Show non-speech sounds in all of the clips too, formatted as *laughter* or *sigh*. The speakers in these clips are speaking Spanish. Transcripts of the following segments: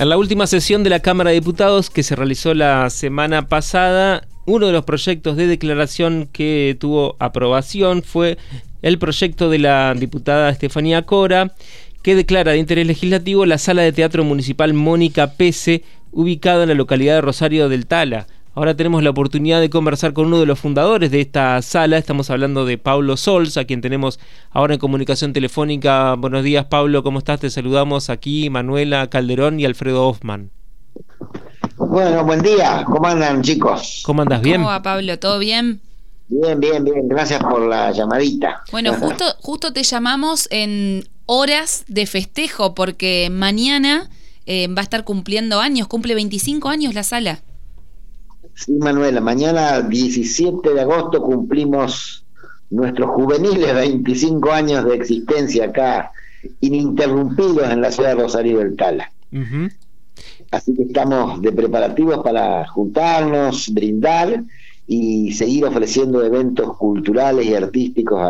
En la última sesión de la Cámara de Diputados que se realizó la semana pasada, uno de los proyectos de declaración que tuvo aprobación fue el proyecto de la diputada Estefanía Cora, que declara de interés legislativo la sala de teatro municipal Mónica Pese, ubicada en la localidad de Rosario del Tala. Ahora tenemos la oportunidad de conversar con uno de los fundadores de esta sala. Estamos hablando de Pablo Sols, a quien tenemos ahora en comunicación telefónica. Buenos días, Pablo, ¿cómo estás? Te saludamos aquí, Manuela Calderón y Alfredo Hoffman. Bueno, buen día. ¿Cómo andan, chicos? ¿Cómo andas? ¿Bien? ¿Cómo va, Pablo? ¿Todo bien? Bien, bien, bien. Gracias por la llamadita. Bueno, justo, justo te llamamos en horas de festejo porque mañana eh, va a estar cumpliendo años, cumple 25 años la sala. Sí, Manuela, mañana 17 de agosto cumplimos nuestros juveniles 25 años de existencia acá, ininterrumpidos en la ciudad de Rosario del Tala. Así que estamos de preparativos para juntarnos, brindar y seguir ofreciendo eventos culturales y artísticos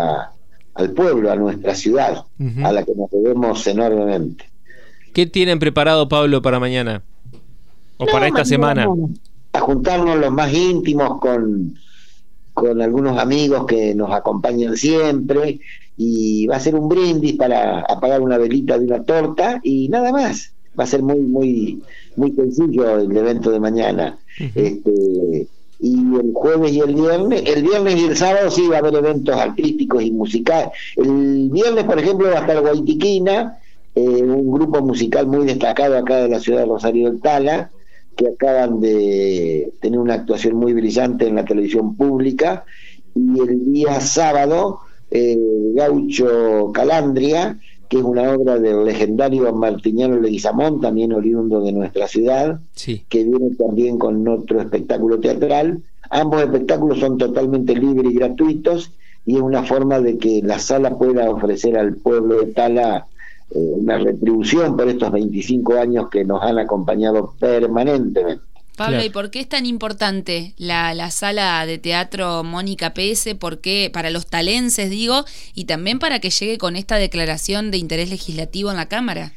al pueblo, a nuestra ciudad, a la que nos debemos enormemente. ¿Qué tienen preparado, Pablo, para mañana? ¿O para esta semana? A juntarnos los más íntimos con, con algunos amigos que nos acompañan siempre y va a ser un brindis para apagar una velita de una torta y nada más. Va a ser muy, muy, muy sencillo el evento de mañana. este, y el jueves y el viernes, el viernes y el sábado sí va a haber eventos artísticos y musicales. El viernes, por ejemplo, va a estar Guaitiquina, eh, un grupo musical muy destacado acá de la ciudad de Rosario del Tala, que acaban de tener una actuación muy brillante en la televisión pública, y el día sábado, eh, Gaucho Calandria, que es una obra del legendario Martiniano Leguizamón, también oriundo de nuestra ciudad, que viene también con otro espectáculo teatral. Ambos espectáculos son totalmente libres y gratuitos, y es una forma de que la sala pueda ofrecer al pueblo de Tala una retribución por estos 25 años que nos han acompañado permanentemente. Pablo, ¿y por qué es tan importante la, la sala de teatro Mónica PS? ¿Por qué para los talenses, digo, y también para que llegue con esta declaración de interés legislativo en la Cámara?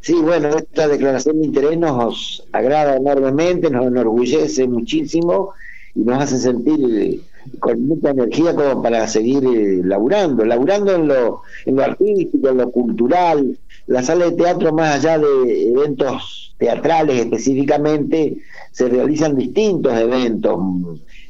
Sí, bueno, esta declaración de interés nos agrada enormemente, nos enorgullece muchísimo y nos hace sentir con mucha energía como para seguir eh, laburando, laburando en lo, en lo artístico, en lo cultural. La sala de teatro, más allá de eventos teatrales específicamente, se realizan distintos eventos.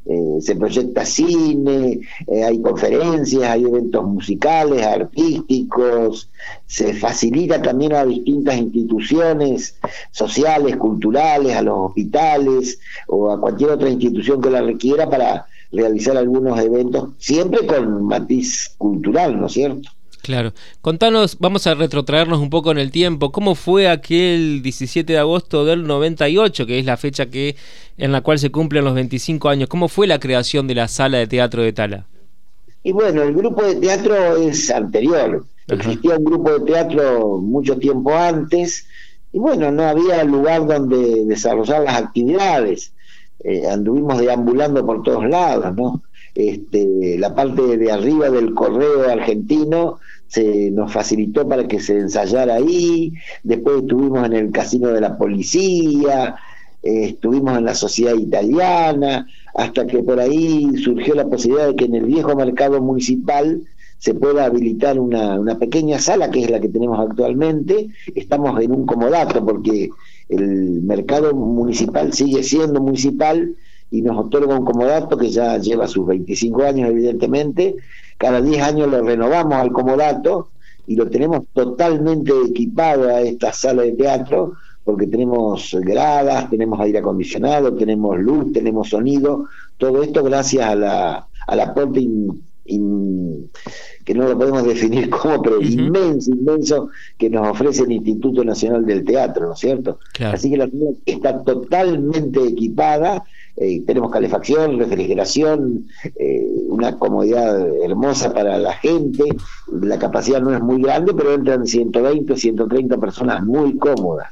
Eh, se proyecta cine, eh, hay conferencias, hay eventos musicales, artísticos, se facilita también a distintas instituciones sociales, culturales, a los hospitales o a cualquier otra institución que la requiera para realizar algunos eventos, siempre con matiz cultural, ¿no es cierto? Claro. Contanos, vamos a retrotraernos un poco en el tiempo. ¿Cómo fue aquel 17 de agosto del 98, que es la fecha que en la cual se cumplen los 25 años? ¿Cómo fue la creación de la sala de teatro de Tala? Y bueno, el grupo de teatro es anterior. Existía un grupo de teatro mucho tiempo antes y bueno, no había lugar donde desarrollar las actividades. Eh, anduvimos deambulando por todos lados, ¿no? Este, la parte de arriba del correo argentino se nos facilitó para que se ensayara ahí, después estuvimos en el casino de la policía, eh, estuvimos en la sociedad italiana, hasta que por ahí surgió la posibilidad de que en el viejo mercado municipal se pueda habilitar una, una pequeña sala, que es la que tenemos actualmente. Estamos en un comodato porque el mercado municipal sigue siendo municipal y nos otorga un comodato que ya lleva sus 25 años, evidentemente. Cada 10 años lo renovamos al comodato y lo tenemos totalmente equipado a esta sala de teatro porque tenemos gradas, tenemos aire acondicionado, tenemos luz, tenemos sonido, todo esto gracias a la, al aporte que no lo podemos *laughs* definir como, pero inmenso, inmenso, que nos ofrece el Instituto Nacional del Teatro, ¿no es cierto? Así que la está totalmente equipada, eh, tenemos calefacción, refrigeración, eh, una comodidad hermosa para la gente, la capacidad no es muy grande, pero entran 120, 130 personas muy cómodas.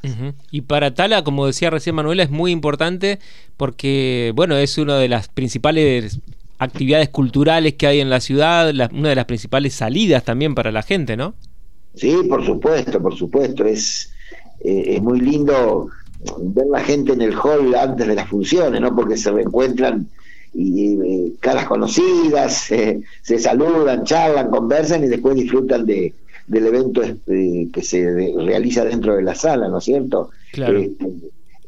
Y para Tala, como decía recién Manuela, es muy importante porque, bueno, es una de las principales actividades culturales que hay en la ciudad, una de las principales salidas también para la gente, ¿no? Sí, por supuesto, por supuesto. Es, eh, es muy lindo ver la gente en el hall antes de las funciones, ¿no? Porque se reencuentran y, caras conocidas, *laughs* se saludan, charlan, conversan y después disfrutan de, del evento este, que se realiza dentro de la sala, ¿no es cierto? Claro. Este,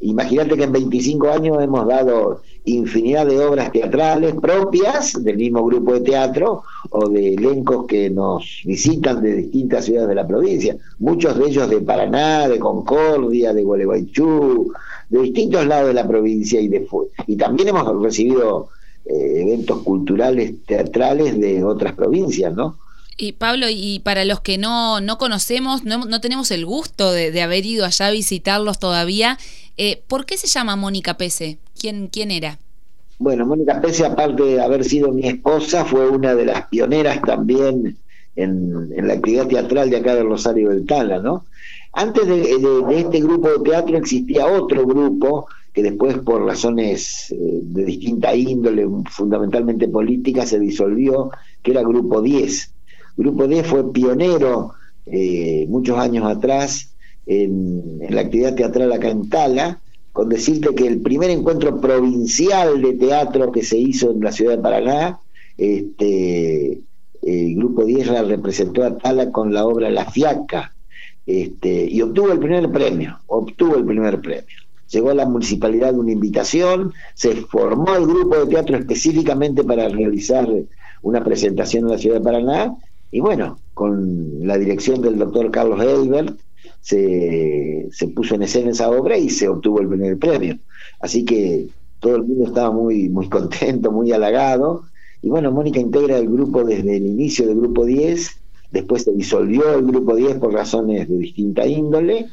imagínate que en 25 años hemos dado infinidad de obras teatrales propias del mismo grupo de teatro o de elencos que nos visitan de distintas ciudades de la provincia, muchos de ellos de Paraná, de Concordia, de Gualeguaychú, de distintos lados de la provincia y, de, y también hemos recibido eh, eventos culturales teatrales de otras provincias, ¿no? Y Pablo, y para los que no, no conocemos, no, no tenemos el gusto de, haber ido allá a visitarlos todavía, eh, ¿por qué se llama Mónica Pese? ¿Quién, ¿Quién era? Bueno, Mónica Pese, aparte de haber sido mi esposa, fue una de las pioneras también en, la actividad teatral de acá de Rosario del Tala, ¿no? Antes de, este grupo de teatro existía otro grupo que después por razones eh, de distinta índole, fundamentalmente política, se disolvió, que era Grupo 10. Grupo 10 fue pionero eh, muchos años atrás en, la actividad teatral acá en Tala, con decirte que el primer encuentro provincial de teatro que se hizo en la ciudad de Paraná, este, el Grupo 10 la representó a Tala con la obra La Fiaca, este, y obtuvo el primer premio, obtuvo el primer premio. Llegó a la municipalidad una invitación, se formó el grupo de teatro específicamente para realizar una presentación en la ciudad de Paraná y bueno, con la dirección del doctor Carlos Elbert, se, se puso en escena esa obra y se obtuvo el primer premio. Así que todo el mundo estaba muy, muy contento, muy halagado. Y bueno, Mónica integra el grupo desde el inicio del grupo 10, después se disolvió el grupo 10 por razones de distinta índole.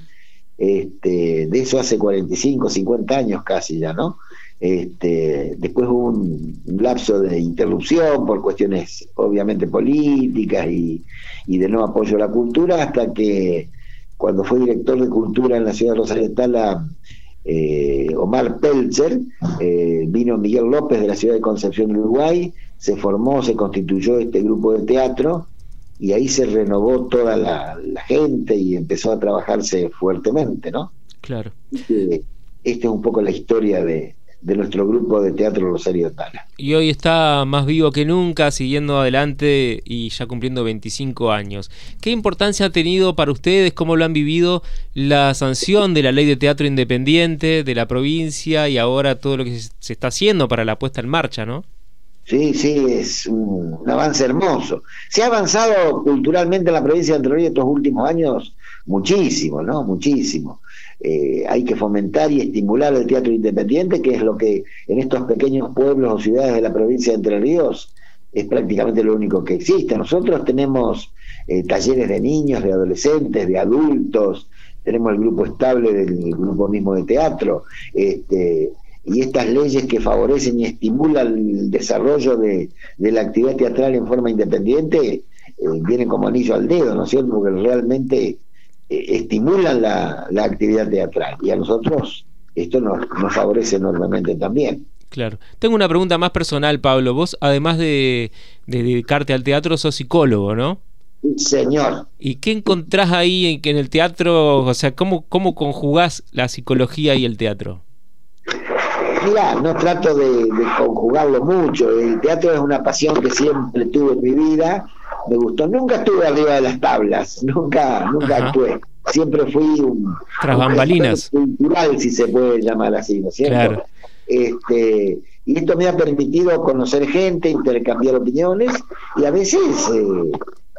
Este, de eso hace 45, 50 años casi ya, ¿no? Este, después hubo un, lapso de interrupción por cuestiones obviamente políticas y, de no apoyo a la cultura, hasta que cuando fue director de cultura en la ciudad de Rosario Tala, eh, Omar Pelzer, eh, vino Miguel López de la ciudad de Concepción, Uruguay, se formó, se constituyó este grupo de teatro y ahí se renovó toda la, gente y empezó a trabajarse fuertemente, ¿no? Claro. Este, esta es un poco la historia de, de nuestro grupo de teatro Rosario Tala. Y hoy está más vivo que nunca, siguiendo adelante y ya cumpliendo 25 años. ¿Qué importancia ha tenido para ustedes, cómo lo han vivido, la sanción de la ley de teatro independiente de la provincia y ahora todo lo que se está haciendo para la puesta en marcha, ¿no? Sí, sí, es un, avance hermoso. Se ha avanzado culturalmente en la provincia de Entre Ríos estos últimos años muchísimo, ¿no? Muchísimo. Eh, hay que fomentar y estimular el teatro independiente, que es lo que en estos pequeños pueblos o ciudades de la provincia de Entre Ríos es prácticamente lo único que existe. Nosotros tenemos eh, talleres de niños, de adolescentes, de adultos, tenemos el grupo estable del grupo mismo de teatro, este, y estas leyes que favorecen y estimulan el desarrollo de, la actividad teatral en forma independiente eh, vienen como anillo al dedo, ¿no es cierto? Porque realmente estimulan la, actividad teatral y a nosotros esto nos, favorece enormemente también. Claro. Tengo una pregunta más personal, Pablo. Vos, además de, dedicarte al teatro, sos psicólogo, ¿no? Señor. ¿Y qué encontrás ahí en, en el teatro? O sea, ¿cómo, ¿cómo conjugás la psicología y el teatro? Mira, no trato de, de, conjugarlo mucho. El teatro es una pasión que siempre tuve en mi vida me gustó. Nunca estuve arriba de las tablas, nunca, nunca actué. Siempre fui un, Tras bambalinas. cultural, si se puede llamar así, ¿no es cierto? Este, y esto me ha permitido conocer gente, intercambiar opiniones y a veces eh,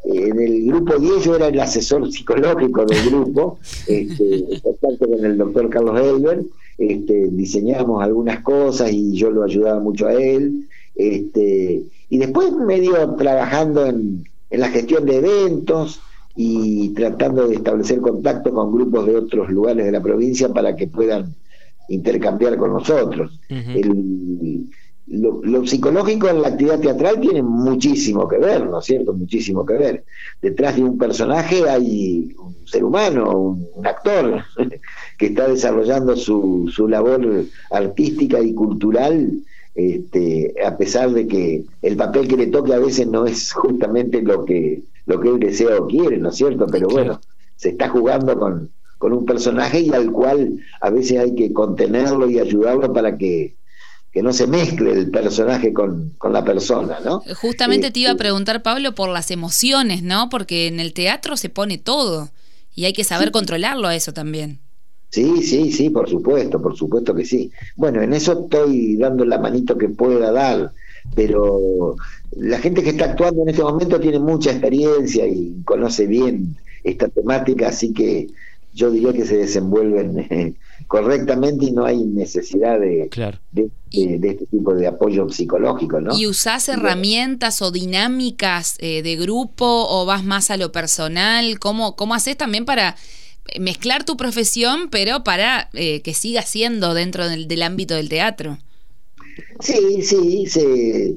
en el grupo 10 yo era el asesor psicológico del grupo, *laughs* este, con el doctor Carlos Elber, este, diseñábamos algunas cosas y yo lo ayudaba mucho a él. Este, y después medio trabajando en, en la gestión de eventos y tratando de establecer contacto con grupos de otros lugares de la provincia para que puedan intercambiar con nosotros. lo, psicológico en la actividad teatral tiene muchísimo que ver, ¿no es cierto? Muchísimo que ver. Detrás de un personaje hay un ser humano, un, actor, *laughs* que está desarrollando su, su labor artística y cultural este, a pesar de que el papel que le toque a veces no es *laughs* justamente lo que, lo que él desea o quiere, ¿no es cierto? Pero bueno, se está jugando con, con un personaje y al cual a veces hay que contenerlo y ayudarlo para que, no se mezcle el personaje con, la persona, ¿no? Justamente te iba a este preguntar, Pablo, por las emociones, ¿no? Porque en el teatro se pone todo y hay que saber controlarlo a eso también. Sí, sí, sí, por supuesto, por supuesto que sí. Bueno, en eso estoy dando la manito que pueda dar, pero la gente que está actuando en este momento tiene mucha experiencia y conoce bien esta temática, así que yo diría que se desenvuelven eh, correctamente y no hay necesidad de, de, este tipo de apoyo psicológico. ¿no? ¿Y usás herramientas o dinámicas eh, de grupo o vas más a lo personal? ¿Cómo, cómo haces también para mezclar tu profesión, pero para eh, que siga siendo dentro del, ámbito del teatro. Sí, sí, se,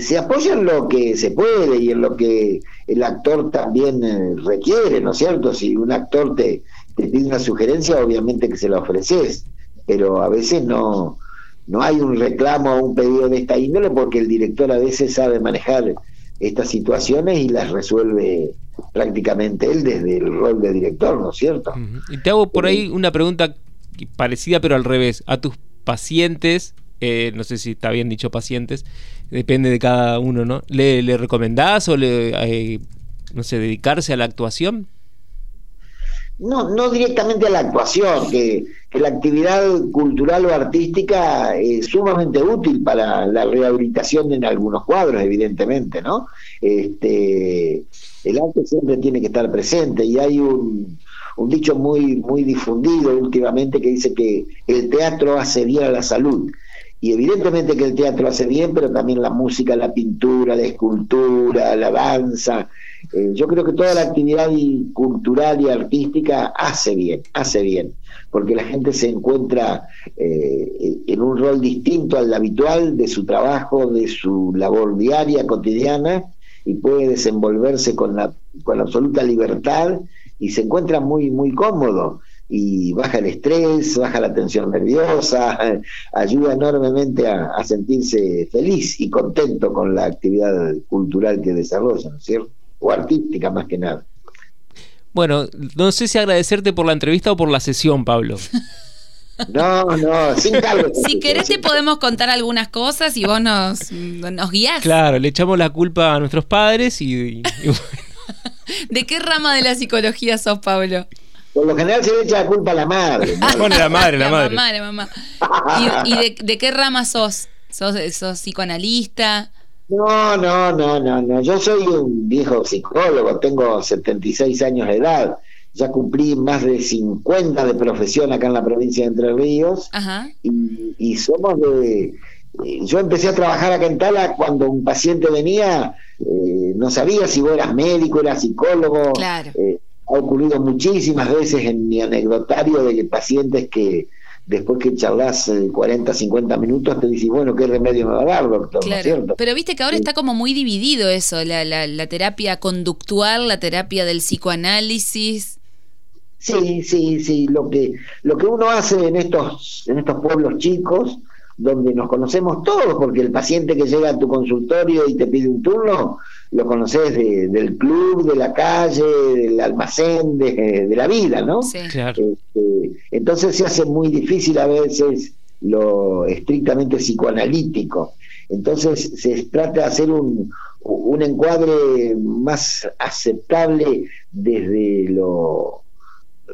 se apoya en lo que se puede y en lo que el actor también eh, requiere, ¿no es cierto? Si un actor te, te pide una sugerencia, obviamente que se la ofreces, pero a veces no, no hay un reclamo o un pedido de esta índole porque el director a veces sabe manejar estas situaciones y las resuelve prácticamente él desde el rol de director, ¿no es cierto? Y te hago por ahí una pregunta parecida pero al revés. A tus pacientes, eh, no sé si está bien dicho pacientes, depende de cada uno, ¿no? ¿Le, le recomendás o le, eh, no sé, dedicarse a la actuación? No, no directamente a la actuación, que, la actividad cultural o artística es sumamente útil para la rehabilitación en algunos cuadros, evidentemente, ¿no? Este, el arte siempre tiene que estar presente y hay un, un dicho muy, muy difundido últimamente que dice que el teatro hace bien a la salud. Y evidentemente que el teatro hace bien, pero también la música, la pintura, la escultura, la danza, eh, yo creo que toda la actividad cultural y artística hace bien, hace bien, porque la gente se encuentra eh, en un rol distinto al habitual de su trabajo, de su labor diaria, cotidiana, y puede desenvolverse con, la, con absoluta libertad y se encuentra muy, muy cómodo y baja el estrés, baja la tensión nerviosa, *laughs* ayuda enormemente a, a, sentirse feliz y contento con la actividad cultural que desarrolla, ¿no es cierto? o artística más que nada. Bueno, no sé si agradecerte por la entrevista o por la sesión, Pablo. *laughs* No, no, sin cargo. *laughs* Si querés te podemos contar algunas cosas y vos nos, nos guías. Claro, le echamos la culpa a nuestros padres y, ¿De qué rama de la psicología sos, Pablo? Por lo general se le echa la culpa a la madre. *laughs* Bueno, la madre, la, madre. La mamá, ¿Y, de, de, qué rama sos? ¿Sos, sos psicoanalista? No, no, no, no, no. Yo soy un viejo psicólogo, tengo 76 años de edad. Ya cumplí más de 50 de profesión acá en la provincia de Entre Ríos. Y, somos de. Yo empecé a trabajar acá en Tala cuando un paciente venía, eh, no sabía si vos eras médico, eras psicólogo. Claro. Eh, ha ocurrido muchísimas veces en mi anecdotario de pacientes que después que charlas 40, 50 minutos, te dices, bueno, ¿qué remedio me va a dar, doctor? Claro. Pero viste que ahora está como muy dividido eso, la, la, la terapia conductual, la terapia del psicoanálisis. Sí, sí, sí. Lo que, lo que uno hace en estos, en estos pueblos chicos, donde nos conocemos todos, porque el paciente que llega a tu consultorio y te pide un turno, lo conoces del club, de la calle, del almacén, de, la vida, ¿no? Sí. Este, entonces se hace muy difícil a veces lo estrictamente psicoanalítico. Entonces se trata de hacer un, un encuadre más aceptable desde lo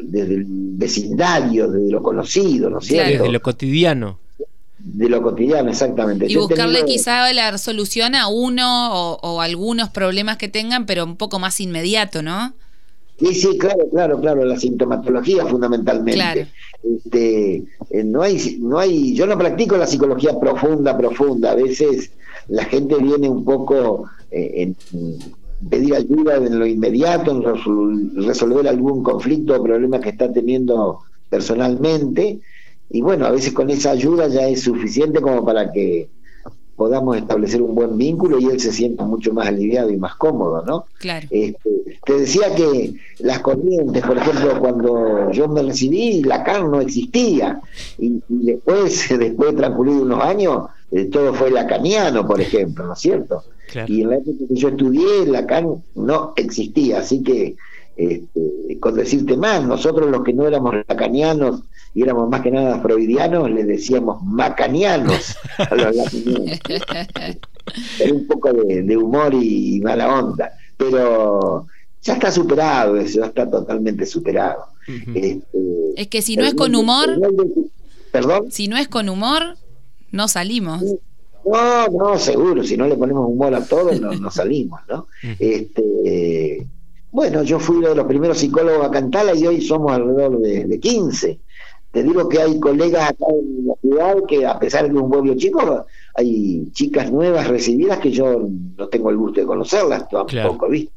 desde el vecindario, desde lo conocido, ¿no es cierto? Desde lo cotidiano de lo cotidiano, exactamente. Y buscarle quizá la solución a uno o, algunos problemas que tengan, pero un poco más inmediato, ¿no? Sí, sí, claro, claro, claro, la sintomatología fundamentalmente. Este, eh, no hay, no hay, yo no practico la psicología profunda, profunda. A veces la gente viene un poco eh, en pedir ayuda en lo inmediato, en resolver algún conflicto o problema que está teniendo personalmente y bueno, a veces con esa ayuda ya es suficiente como para que podamos establecer un buen vínculo y él se sienta mucho más aliviado y más cómodo, ¿no? Claro. Este, te decía que las corrientes, por ejemplo, cuando yo me recibí, Lacan no existía y, después, *laughs* después de transcurrido unos años, eh, todo fue lacaniano, por ejemplo, ¿no es cierto? Y en la época que yo estudié, Lacan no existía, así que Este, con decirte más, nosotros los que no éramos lacanianos y éramos más que nada freudianos, le decíamos macanianos a los *laughs* Era un poco de, humor y, mala onda, pero ya está superado eso, ya está totalmente superado. Este, es que si no es con humor, perdón, si no es con humor, no salimos. No, no, seguro, si no le ponemos humor a todo, no, *laughs* salimos, ¿no? Este, bueno, yo fui uno de los primeros psicólogos a Cantala y hoy somos alrededor de, de 15. Te digo que hay colegas acá en la ciudad que a pesar de que es un pueblo chico, hay chicas nuevas recibidas que yo no tengo el gusto de conocerlas tampoco, ¿viste?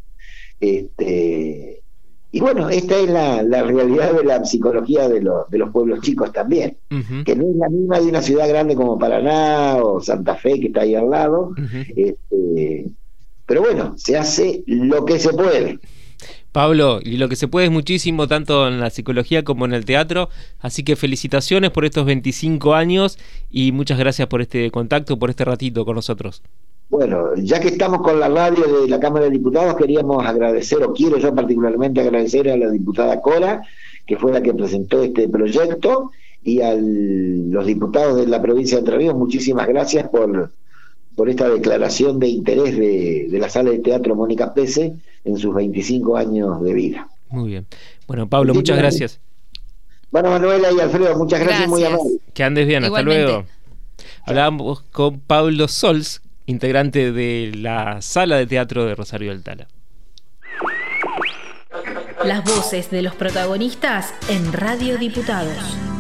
Este, y bueno, esta es la, realidad de la psicología de, los de los pueblos chicos también, que no es la misma de una ciudad grande como Paraná o Santa Fe, que está ahí al lado. este, pero bueno, se hace lo que se puede. Pablo, y lo que se puede es muchísimo, tanto en la psicología como en el teatro. Así que felicitaciones por estos 25 años y muchas gracias por este contacto, por este ratito con nosotros. Bueno, ya que estamos con la radio de la Cámara de Diputados, queríamos agradecer, o quiero yo particularmente agradecer a la diputada Cora, que fue la que presentó este proyecto, y a los diputados de la provincia de Entre Ríos, muchísimas gracias por, por esta declaración de interés de, de la sala de teatro Mónica Pese en sus 25 años de vida. Muy bien. Bueno, Pablo, muchas gracias. Bueno, Manuela y Alfredo, muchas gracias, muy amable. Que andes bien, hasta luego. Hablábamos con Pablo Sols, integrante de la sala de teatro de Rosario del Tala. Las voces de los protagonistas en Radio Diputados.